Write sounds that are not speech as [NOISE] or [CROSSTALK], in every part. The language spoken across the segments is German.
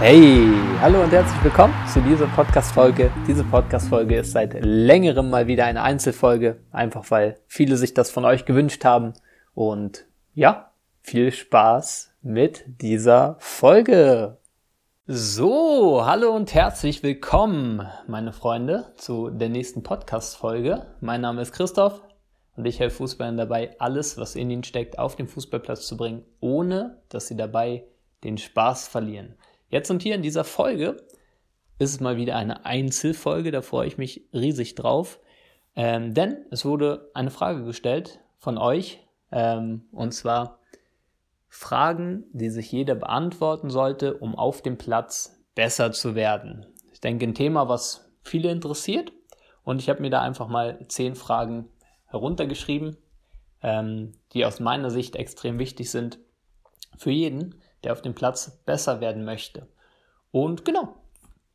Hey, hallo und herzlich willkommen zu dieser Podcast-Folge. Diese Podcast-Folge ist seit längerem mal wieder eine Einzelfolge, einfach weil viele sich das von euch gewünscht haben. Und ja, viel Spaß mit dieser Folge. So, hallo und herzlich willkommen, meine Freunde, zu der nächsten Podcast-Folge. Mein Name ist Christoph und ich helfe Fußballern dabei, alles, was in ihnen steckt, auf den Fußballplatz zu bringen, ohne dass sie dabei den Spaß verlieren. Jetzt und hier in dieser Folge ist es mal wieder eine Einzelfolge, da freue ich mich riesig drauf. Ähm, denn es wurde eine Frage gestellt von euch, ähm, und zwar Fragen, die sich jeder beantworten sollte, um auf dem Platz besser zu werden. Ich denke, ein Thema, was viele interessiert. Und ich habe mir da einfach mal zehn Fragen heruntergeschrieben, ähm, die aus meiner Sicht extrem wichtig sind für jeden der auf dem Platz besser werden möchte. Und genau,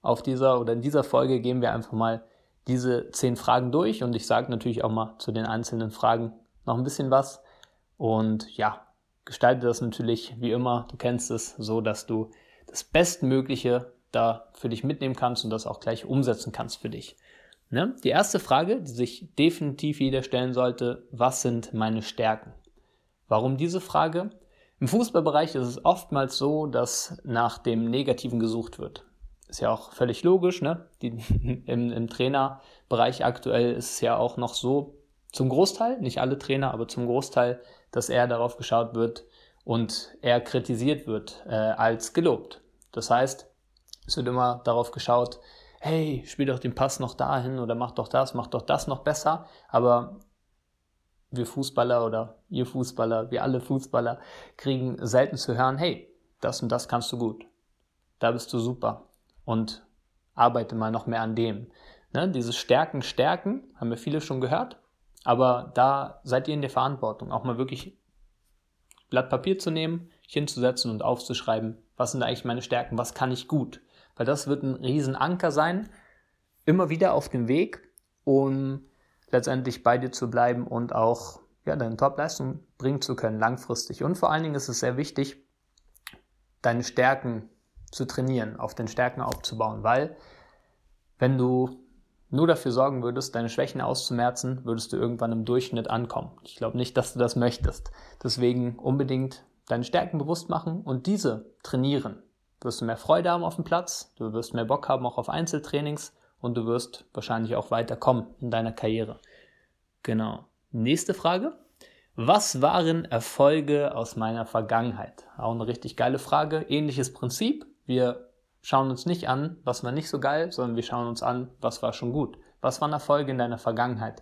auf dieser oder in dieser Folge gehen wir einfach mal diese zehn Fragen durch und ich sage natürlich auch mal zu den einzelnen Fragen noch ein bisschen was. Und ja, gestalte das natürlich wie immer, du kennst es, so dass du das Bestmögliche da für dich mitnehmen kannst und das auch gleich umsetzen kannst für dich. Ne? Die erste Frage, die sich definitiv jeder stellen sollte, was sind meine Stärken? Warum diese Frage? Im Fußballbereich ist es oftmals so, dass nach dem Negativen gesucht wird. Ist ja auch völlig logisch, ne? Die, [LAUGHS] im, Im Trainerbereich aktuell ist es ja auch noch so, zum Großteil, nicht alle Trainer, aber zum Großteil, dass eher darauf geschaut wird und eher kritisiert wird äh, als gelobt. Das heißt, es wird immer darauf geschaut, hey, spiel doch den Pass noch dahin oder mach doch das, mach doch das noch besser. Aber wir Fußballer oder ihr Fußballer, wir alle Fußballer kriegen selten zu hören, hey, das und das kannst du gut. Da bist du super. Und arbeite mal noch mehr an dem. Ne? Dieses Stärken, Stärken, haben wir viele schon gehört. Aber da seid ihr in der Verantwortung, auch mal wirklich Blatt Papier zu nehmen, hinzusetzen und aufzuschreiben, was sind eigentlich meine Stärken, was kann ich gut. Weil das wird ein Riesenanker sein, immer wieder auf dem Weg, um letztendlich bei dir zu bleiben und auch ja, deine Top-Leistung bringen zu können, langfristig. Und vor allen Dingen ist es sehr wichtig, deine Stärken zu trainieren, auf den Stärken aufzubauen, weil wenn du nur dafür sorgen würdest, deine Schwächen auszumerzen, würdest du irgendwann im Durchschnitt ankommen. Ich glaube nicht, dass du das möchtest. Deswegen unbedingt deine Stärken bewusst machen und diese trainieren. Du wirst mehr Freude haben auf dem Platz, du wirst mehr Bock haben auch auf Einzeltrainings und du wirst wahrscheinlich auch weiterkommen in deiner Karriere. Genau. Nächste Frage. Was waren Erfolge aus meiner Vergangenheit? Auch eine richtig geile Frage. Ähnliches Prinzip. Wir schauen uns nicht an, was war nicht so geil, sondern wir schauen uns an, was war schon gut. Was waren Erfolge in deiner Vergangenheit?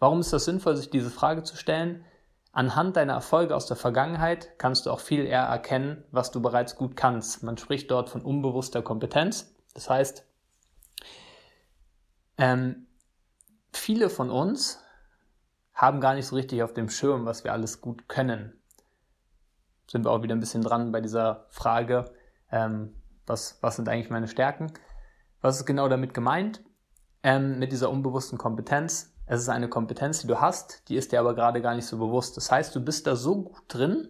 Warum ist das sinnvoll, sich diese Frage zu stellen? Anhand deiner Erfolge aus der Vergangenheit kannst du auch viel eher erkennen, was du bereits gut kannst. Man spricht dort von unbewusster Kompetenz. Das heißt, ähm, viele von uns haben gar nicht so richtig auf dem Schirm, was wir alles gut können. Sind wir auch wieder ein bisschen dran bei dieser Frage, ähm, was, was sind eigentlich meine Stärken? Was ist genau damit gemeint? Ähm, mit dieser unbewussten Kompetenz. Es ist eine Kompetenz, die du hast, die ist dir aber gerade gar nicht so bewusst. Das heißt, du bist da so gut drin,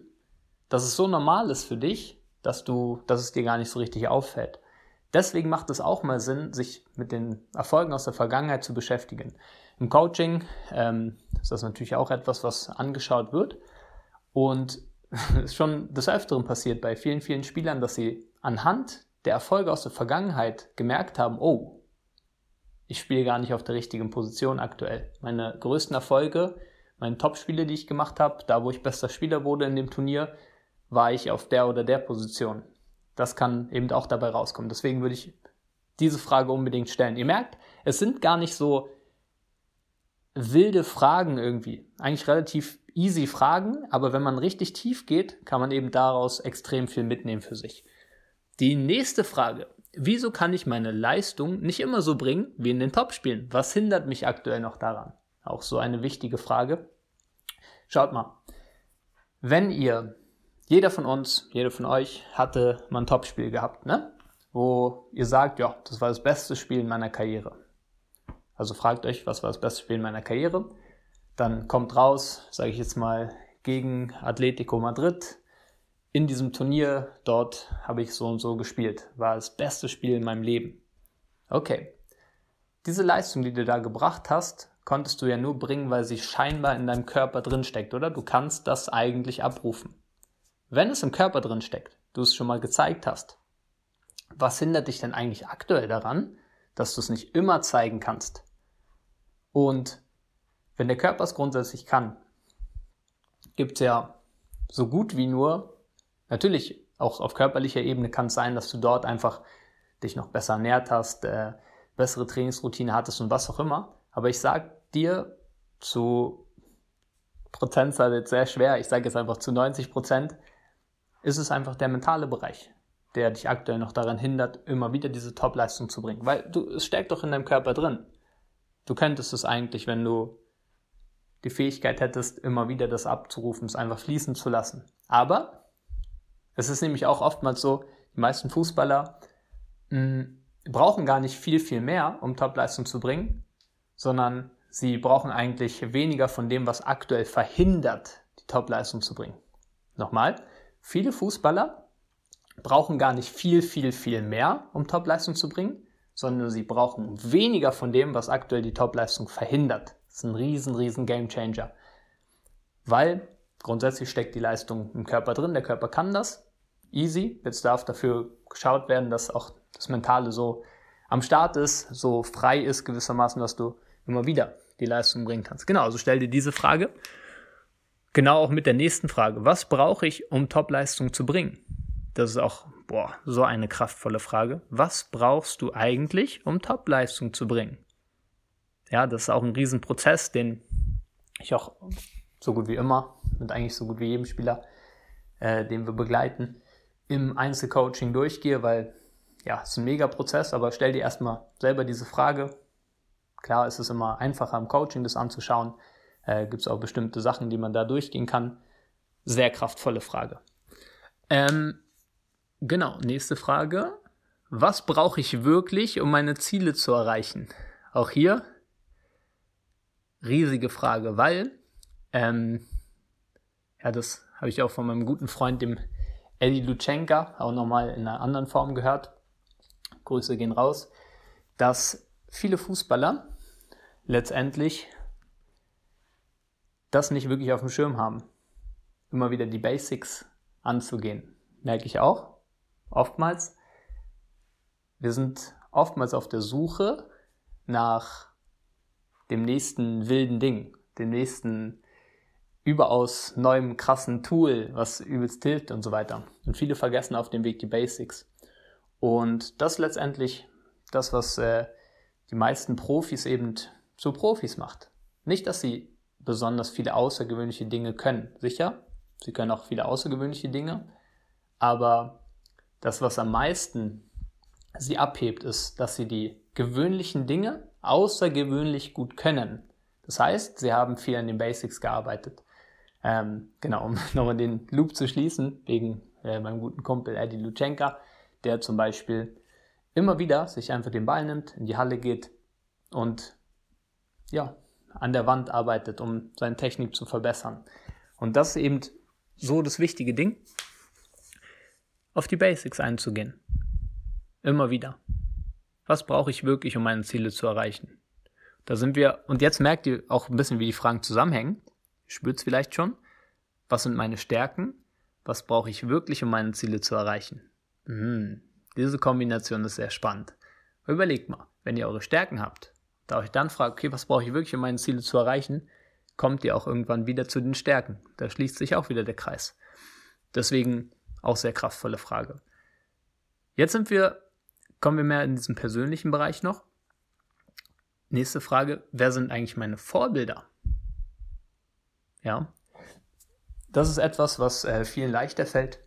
dass es so normal ist für dich, dass du, dass es dir gar nicht so richtig auffällt. Deswegen macht es auch mal Sinn, sich mit den Erfolgen aus der Vergangenheit zu beschäftigen. Im Coaching ähm, ist das natürlich auch etwas, was angeschaut wird. Und es [LAUGHS] ist schon des Öfteren passiert bei vielen, vielen Spielern, dass sie anhand der Erfolge aus der Vergangenheit gemerkt haben, oh, ich spiele gar nicht auf der richtigen Position aktuell. Meine größten Erfolge, meine Top-Spiele, die ich gemacht habe, da wo ich bester Spieler wurde in dem Turnier, war ich auf der oder der Position. Das kann eben auch dabei rauskommen. Deswegen würde ich diese Frage unbedingt stellen. Ihr merkt, es sind gar nicht so wilde Fragen irgendwie. Eigentlich relativ easy Fragen, aber wenn man richtig tief geht, kann man eben daraus extrem viel mitnehmen für sich. Die nächste Frage. Wieso kann ich meine Leistung nicht immer so bringen wie in den Topspielen? Was hindert mich aktuell noch daran? Auch so eine wichtige Frage. Schaut mal. Wenn ihr jeder von uns, jeder von euch hatte mal ein Topspiel gehabt, ne? Wo ihr sagt, ja, das war das beste Spiel in meiner Karriere. Also fragt euch, was war das beste Spiel in meiner Karriere? Dann kommt raus, sage ich jetzt mal, gegen Atletico Madrid in diesem Turnier dort habe ich so und so gespielt, war das beste Spiel in meinem Leben. Okay. Diese Leistung, die du da gebracht hast, konntest du ja nur bringen, weil sie scheinbar in deinem Körper drin steckt, oder? Du kannst das eigentlich abrufen. Wenn es im Körper drin steckt, du es schon mal gezeigt hast, was hindert dich denn eigentlich aktuell daran, dass du es nicht immer zeigen kannst? Und wenn der Körper es grundsätzlich kann, gibt es ja so gut wie nur, natürlich auch auf körperlicher Ebene kann es sein, dass du dort einfach dich noch besser ernährt hast, äh, bessere Trainingsroutine hattest und was auch immer. Aber ich sag dir zu Prozentzahl jetzt sehr schwer, ich sage jetzt einfach zu 90 Prozent, ist es einfach der mentale Bereich, der dich aktuell noch daran hindert, immer wieder diese Top-Leistung zu bringen. Weil du, es steckt doch in deinem Körper drin. Du könntest es eigentlich, wenn du die Fähigkeit hättest, immer wieder das abzurufen, es einfach fließen zu lassen. Aber es ist nämlich auch oftmals so, die meisten Fußballer mh, mm, brauchen gar nicht viel, viel mehr, um Top-Leistung zu bringen, sondern sie brauchen eigentlich weniger von dem, was aktuell verhindert, die Top-Leistung zu bringen. Nochmal, Viele Fußballer brauchen gar nicht viel, viel, viel mehr, um Topleistung zu bringen, sondern sie brauchen weniger von dem, was aktuell die Topleistung verhindert. Das ist ein riesen, riesen Gamechanger. Weil grundsätzlich steckt die Leistung im Körper drin, der Körper kann das. Easy. Jetzt darf dafür geschaut werden, dass auch das Mentale so am Start ist, so frei ist gewissermaßen, dass du immer wieder die Leistung bringen kannst. Genau, also stell dir diese Frage Genau auch mit der nächsten Frage. Was brauche ich, um Topleistung zu bringen? Das ist auch, boah, so eine kraftvolle Frage. Was brauchst du eigentlich, um Topleistung zu bringen? Ja, das ist auch ein Riesenprozess, den ich auch so gut wie immer, mit eigentlich so gut wie jedem Spieler, äh, den wir begleiten, im Einzelcoaching durchgehe, weil ja, es ist ein Mega-Prozess, aber stell dir erstmal selber diese Frage. Klar ist es immer einfacher im Coaching, das anzuschauen äh, Gibt es auch bestimmte Sachen, die man da durchgehen kann? Sehr kraftvolle Frage. Ähm, genau, nächste Frage. Was brauche ich wirklich, um meine Ziele zu erreichen? Auch hier riesige Frage, weil, ähm, ja, das habe ich auch von meinem guten Freund, dem Eddie Lutschenka, auch nochmal in einer anderen Form gehört. Grüße gehen raus, dass viele Fußballer letztendlich das nicht wirklich auf dem Schirm haben. Immer wieder die Basics anzugehen. Merke ich auch. Oftmals. Wir sind oftmals auf der Suche nach dem nächsten wilden Ding, dem nächsten überaus neuem krassen Tool, was übelst hilft und so weiter. Und viele vergessen auf dem Weg die Basics. Und das letztendlich das, was äh, die meisten Profis eben zu Profis macht. Nicht, dass sie besonders viele außergewöhnliche Dinge können. Sicher, sie können auch viele außergewöhnliche Dinge, aber das, was am meisten sie abhebt, ist, dass sie die gewöhnlichen Dinge außergewöhnlich gut können. Das heißt, sie haben viel an den Basics gearbeitet. Ähm, genau, um [LAUGHS] nochmal den Loop zu schließen, wegen äh, meinem guten Kumpel Eddie Lutschenka, der zum Beispiel immer wieder sich einfach den Ball nimmt, in die Halle geht und ja, an der Wand arbeitet, um seine Technik zu verbessern. Und das ist eben so das wichtige Ding, auf die Basics einzugehen. Immer wieder. Was brauche ich wirklich, um meine Ziele zu erreichen? Da sind wir, und jetzt merkt ihr auch ein bisschen, wie die Fragen zusammenhängen. Spürt es vielleicht schon. Was sind meine Stärken? Was brauche ich wirklich, um meine Ziele zu erreichen? Hm, diese Kombination ist sehr spannend. Überlegt mal, wenn ihr eure Stärken habt, da euch dann fragt, okay, was brauche ich wirklich, um meine Ziele zu erreichen, kommt ihr auch irgendwann wieder zu den Stärken. Da schließt sich auch wieder der Kreis. Deswegen auch sehr kraftvolle Frage. Jetzt sind wir, kommen wir mehr in diesen persönlichen Bereich noch. Nächste Frage, wer sind eigentlich meine Vorbilder? Ja, das ist etwas, was äh, vielen leichter fällt,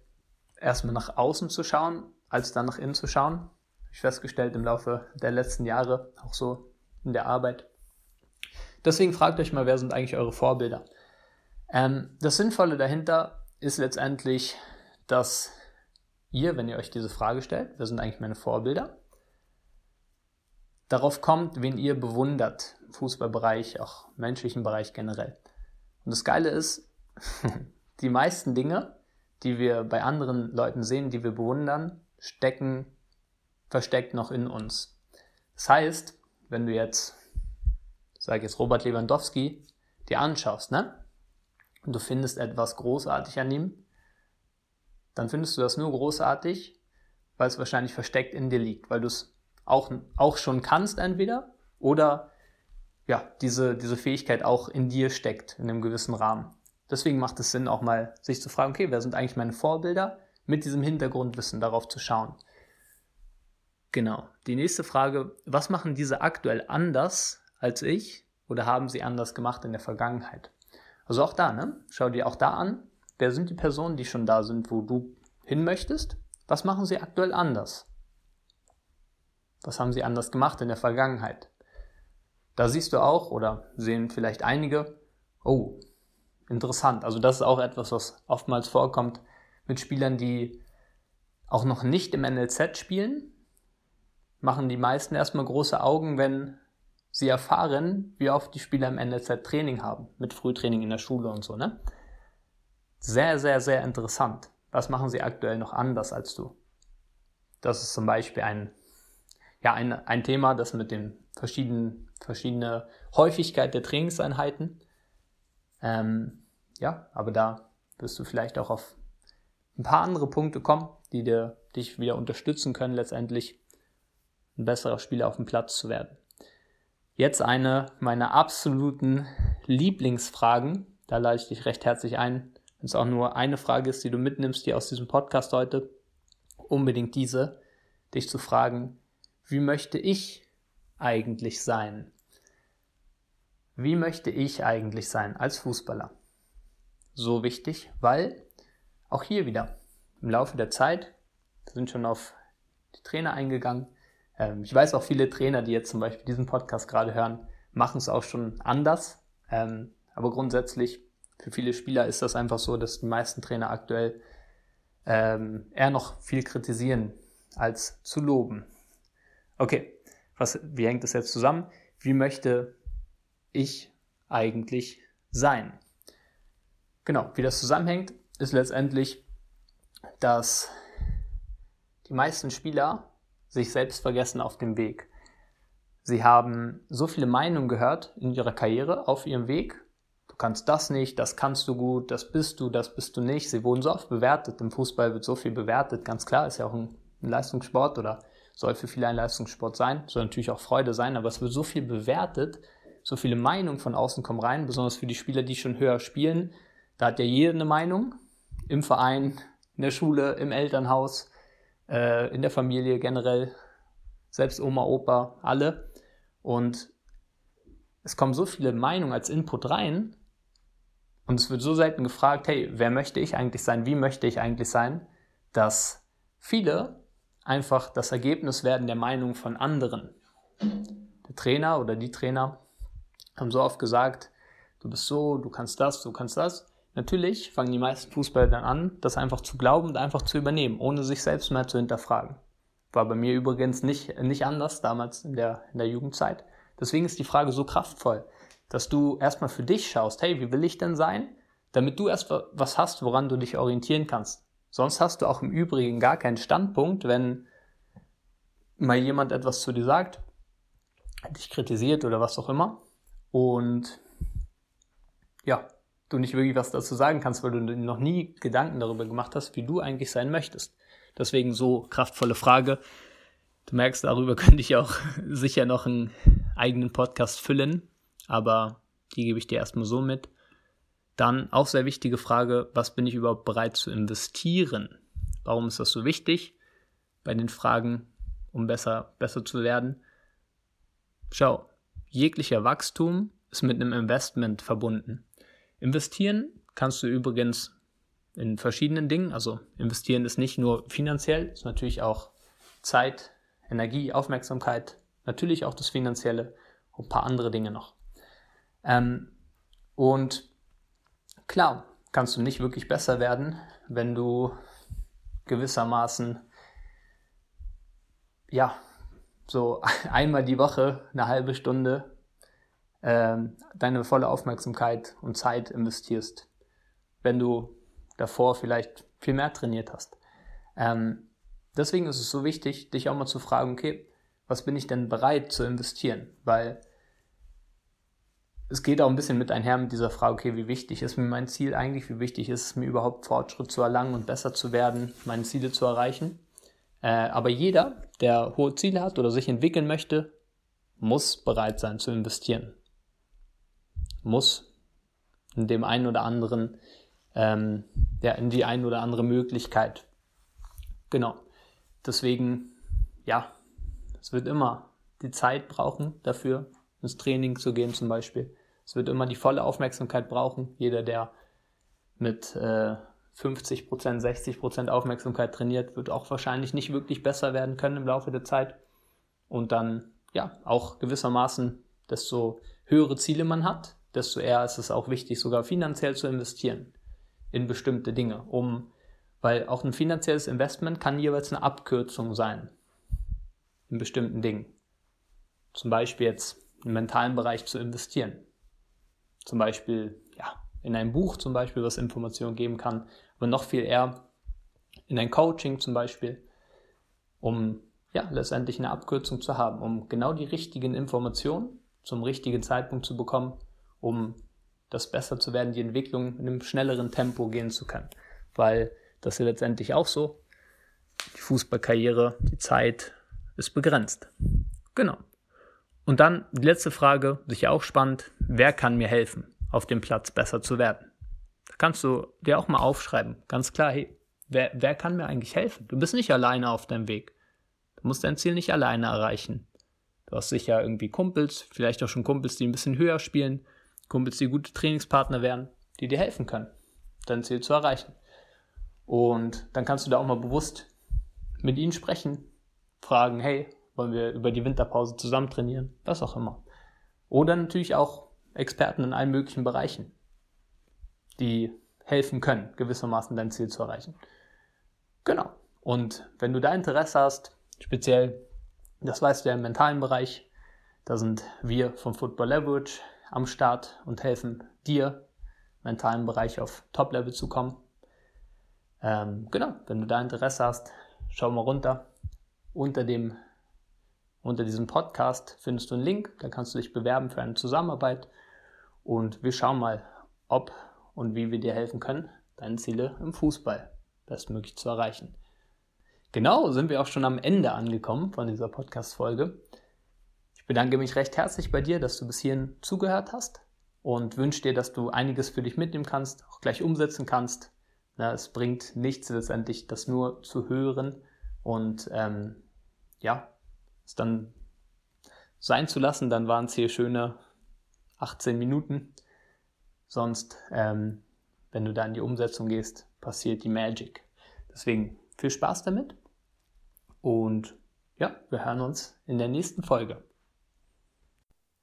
erstmal nach außen zu schauen, als dann nach innen zu schauen. Ich festgestellt im Laufe der letzten Jahre, auch so in der Arbeit. Deswegen fragt euch mal, wer sind eigentlich eure Vorbilder? Ähm, das Sinnvolle dahinter ist letztendlich, dass ihr, wenn ihr euch diese Frage stellt, wer sind eigentlich meine Vorbilder, darauf kommt, wen ihr bewundert, Fußballbereich, auch menschlichen Bereich generell. Und das Geile ist, [LAUGHS] die meisten Dinge, die wir bei anderen Leuten sehen, die wir bewundern, stecken versteckt noch in uns. Das heißt, wenn du jetzt, sag jetzt Robert Lewandowski, dir anschaust, ne? Und du findest etwas großartig an ihm, dann findest du das nur großartig, weil es wahrscheinlich versteckt in dir liegt, weil du es auch, auch schon kannst entweder oder ja, diese, diese Fähigkeit auch in dir steckt, in einem gewissen Rahmen. Deswegen macht es Sinn, auch mal sich zu fragen, okay, wer sind eigentlich meine Vorbilder, mit diesem Hintergrundwissen darauf zu schauen. Genau. Die nächste Frage, was machen diese aktuell anders als ich oder haben sie anders gemacht in der Vergangenheit? Also auch da, ne? Schau dir auch da an, wer sind die Personen, die schon da sind, wo du hin möchtest? Was machen sie aktuell anders? Was haben sie anders gemacht in der Vergangenheit? Da siehst du auch oder sehen vielleicht einige, oh, interessant. Also das ist auch etwas, was oftmals vorkommt mit Spielern, die auch noch nicht im NLZ spielen, machen die meisten erstmal große Augen, wenn sie erfahren, wie oft die Spieler im NLZ Training haben, mit Frühtraining in der Schule und so, ne? Sehr, sehr, sehr interessant. Was machen sie aktuell noch anders als du? Das ist zum Beispiel ein, ja, ein, ein Thema, das mit den verschiedenen, verschiedene Häufigkeit der Trainingseinheiten. Ähm, ja, aber da wirst du vielleicht auch auf ein paar andere Punkte kommen, die dir, dich wieder unterstützen können, letztendlich ein besserer Spieler auf dem Platz zu werden. Jetzt eine meiner absoluten Lieblingsfragen. Da lade ich dich recht herzlich ein. Wenn es auch nur eine Frage ist, die du mitnimmst hier aus diesem Podcast heute, unbedingt diese, dich zu fragen, wie möchte ich eigentlich sein? Wie möchte ich eigentlich sein als Fußballer? So wichtig, weil auch hier wieder im Laufe der Zeit, wir sind schon auf die Trainer eingegangen, ähm, ich weiß auch viele Trainer, die jetzt zum Beispiel diesen Podcast gerade hören, machen es auch schon anders. Ähm, aber grundsätzlich für viele Spieler ist das einfach so, dass die meisten Trainer aktuell ähm, eher noch viel kritisieren als zu loben. Okay, was, wie hängt das jetzt zusammen? Wie möchte ich eigentlich sein? Genau, wie das zusammenhängt, ist letztendlich, dass die meisten Spieler sich selbst vergessen auf dem Weg. Sie haben so viele Meinungen gehört in ihrer Karriere auf ihrem Weg. Du kannst das nicht, das kannst du gut, das bist du, das bist du nicht. Sie wurden so oft bewertet. Im Fußball wird so viel bewertet. Ganz klar, ist ja auch ein, Leistungssport oder soll für viele ein Leistungssport sein. Soll natürlich auch Freude sein, aber es wird so viel bewertet. So viele Meinungen von außen kommen rein, besonders für die Spieler, die schon höher spielen. Da hat ja jeder eine Meinung. Im Verein, in der Schule, im Elternhaus äh, in der Familie generell, selbst Oma, Opa, alle. Und es kommen so viele Meinungen als Input rein und es wird so selten gefragt, hey, wer möchte ich eigentlich sein, wie möchte ich eigentlich sein, dass viele einfach das Ergebnis werden der Meinung von anderen. Der Trainer oder die Trainer haben so oft gesagt, du bist so, du kannst das, du kannst das. Natürlich fangen die meisten Fußballer dann an, das einfach zu glauben und einfach zu übernehmen, ohne sich selbst mehr zu hinterfragen. War bei mir übrigens nicht, nicht anders damals in der, in der Jugendzeit. Deswegen ist die Frage so kraftvoll, dass du erstmal für dich schaust, hey, wie will ich denn sein? Damit du erst was hast, woran du dich orientieren kannst. Sonst hast du auch im Übrigen gar keinen Standpunkt, wenn mal jemand etwas zu dir sagt, dich kritisiert oder was auch immer. Und ja, du nicht wirklich was dazu sagen kannst, weil du noch nie Gedanken darüber gemacht hast, wie du eigentlich sein möchtest. Deswegen so kraftvolle Frage. Du merkst, darüber [LAUGHS] könnte ich auch sicher noch einen eigenen Podcast füllen, aber die gebe ich dir erstmal so mit. Dann auch sehr wichtige Frage, was bin ich überhaupt bereit zu investieren? Warum ist das so wichtig bei den Fragen, um besser, besser zu werden? Schau, jeglicher Wachstum ist mit einem Investment verbunden. Investieren kannst du übrigens in verschiedenen Dingen. Also investieren ist nicht nur finanziell, ist natürlich auch Zeit, Energie, Aufmerksamkeit, natürlich auch das Finanzielle und ein paar andere Dinge noch. Ähm, und klar, kannst du nicht wirklich besser werden, wenn du gewissermaßen ja so [LAUGHS] einmal die Woche eine halbe Stunde deine volle Aufmerksamkeit und Zeit investierst. Wenn du davor vielleicht viel mehr trainiert hast. Ähm, deswegen ist es so wichtig, dich auch mal zu fragen, okay, was bin ich denn bereit zu investieren? Weil es geht auch ein bisschen mit einher mit dieser Frage, okay, wie wichtig ist mir mein Ziel eigentlich? Wie wichtig ist es mir überhaupt Fortschritt zu erlangen und besser zu werden, meine Ziele zu erreichen? Äh, aber jeder, der hohe Ziele hat oder sich entwickeln möchte, muss bereit sein zu investieren. Muss in dem einen oder anderen, ähm, ja, in die ein oder andere Möglichkeit. Genau. Deswegen, ja, es wird immer die Zeit brauchen dafür, ins Training zu gehen zum Beispiel. Es wird immer die volle Aufmerksamkeit brauchen. Jeder, der mit äh, 50%, 60% Aufmerksamkeit trainiert, wird auch wahrscheinlich nicht wirklich besser werden können im Laufe der Zeit. Und dann, ja, auch gewissermaßen, desto höhere Ziele man hat, desto eher ist es auch wichtig, sogar finanziell zu investieren in bestimmte Dinge, um, weil auch ein finanzielles Investment kann jeweils eine Abkürzung sein in bestimmten Dingen. Zum Beispiel jetzt im mentalen Bereich zu investieren. Zum Beispiel, ja, in ein Buch zum Beispiel, was Informationen geben kann, aber noch viel eher in ein Coaching zum Beispiel, um ja, letztendlich eine Abkürzung zu haben, um genau die richtigen Informationen zum richtigen Zeitpunkt zu bekommen, um das besser zu werden, die Entwicklung in einem schnelleren Tempo gehen zu können. Weil das ist ja letztendlich auch so. Die Fußballkarriere, die Zeit ist begrenzt. Genau. Und dann die letzte Frage, sicher auch spannend, wer kann mir helfen, auf dem Platz besser zu werden? Da kannst du dir auch mal aufschreiben, ganz klar, hey, wer, wer kann mir eigentlich helfen? Du bist nicht alleine auf deinem Weg. Du musst dein Ziel nicht alleine erreichen. Du hast sicher irgendwie Kumpels, vielleicht auch schon Kumpels, die ein bisschen höher spielen, Kumpels, die gute Trainingspartner wären, die dir helfen können, dein Ziel zu erreichen. Und dann kannst du da auch mal bewusst mit ihnen sprechen, fragen, hey, wollen wir über die Winterpause zusammen trainieren, was auch immer. Oder natürlich auch Experten in allen möglichen Bereichen, die helfen können, gewissermaßen dein Ziel zu erreichen. Genau. Und wenn du da Interesse hast, speziell, das weißt du ja im mentalen Bereich, da sind wir vom Football Leverage am Start und helfen dir, mentalen Bereich auf Top-Level zu kommen. Ähm, genau, wenn du da Interesse hast, schau mal runter. Unter dem unter diesem Podcast findest du einen Link, da kannst du dich bewerben für eine Zusammenarbeit und wir schauen mal, ob und wie wir dir helfen können, deine Ziele im Fußball bestmöglich zu erreichen. Genau, sind wir auch schon am Ende angekommen von dieser Podcast-Folge. Ich bedanke mich recht herzlich bei dir, dass du bis hierhin zugehört hast und wünsche dir, dass du einiges für dich mitnehmen kannst, auch gleich umsetzen kannst. Na, es bringt nichts letztendlich, das nur zu hören und ähm, ja, es dann sein zu lassen, dann waren es hier schöne 18 Minuten. Sonst, ähm, wenn du da in die Umsetzung gehst, passiert die Magic. Deswegen viel Spaß damit und ja, wir hören uns in der nächsten Folge.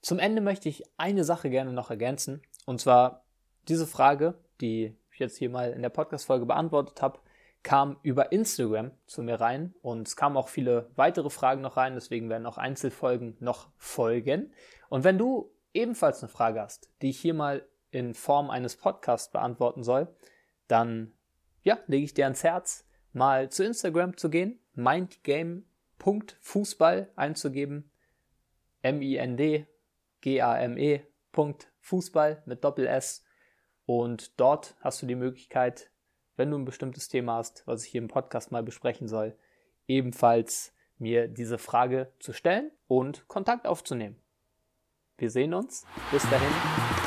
Zum Ende möchte ich eine Sache gerne noch ergänzen. Und zwar diese Frage, die ich jetzt hier mal in der Podcast-Folge beantwortet habe, kam über Instagram zu mir rein. Und es kamen auch viele weitere Fragen noch rein, deswegen werden auch Einzelfolgen noch folgen. Und wenn du ebenfalls eine Frage hast, die ich hier mal in Form eines Podcasts beantworten soll, dann ja, lege ich dir ans Herz, mal zu Instagram zu gehen, mindgame.fußball einzugeben, M-I-N-D-G-A-M-E Fußball mit Doppel S und dort hast du die Möglichkeit, wenn du ein bestimmtes Thema hast, was ich hier im Podcast mal besprechen soll, ebenfalls mir diese Frage zu stellen und Kontakt aufzunehmen. Wir sehen uns. Bis dahin.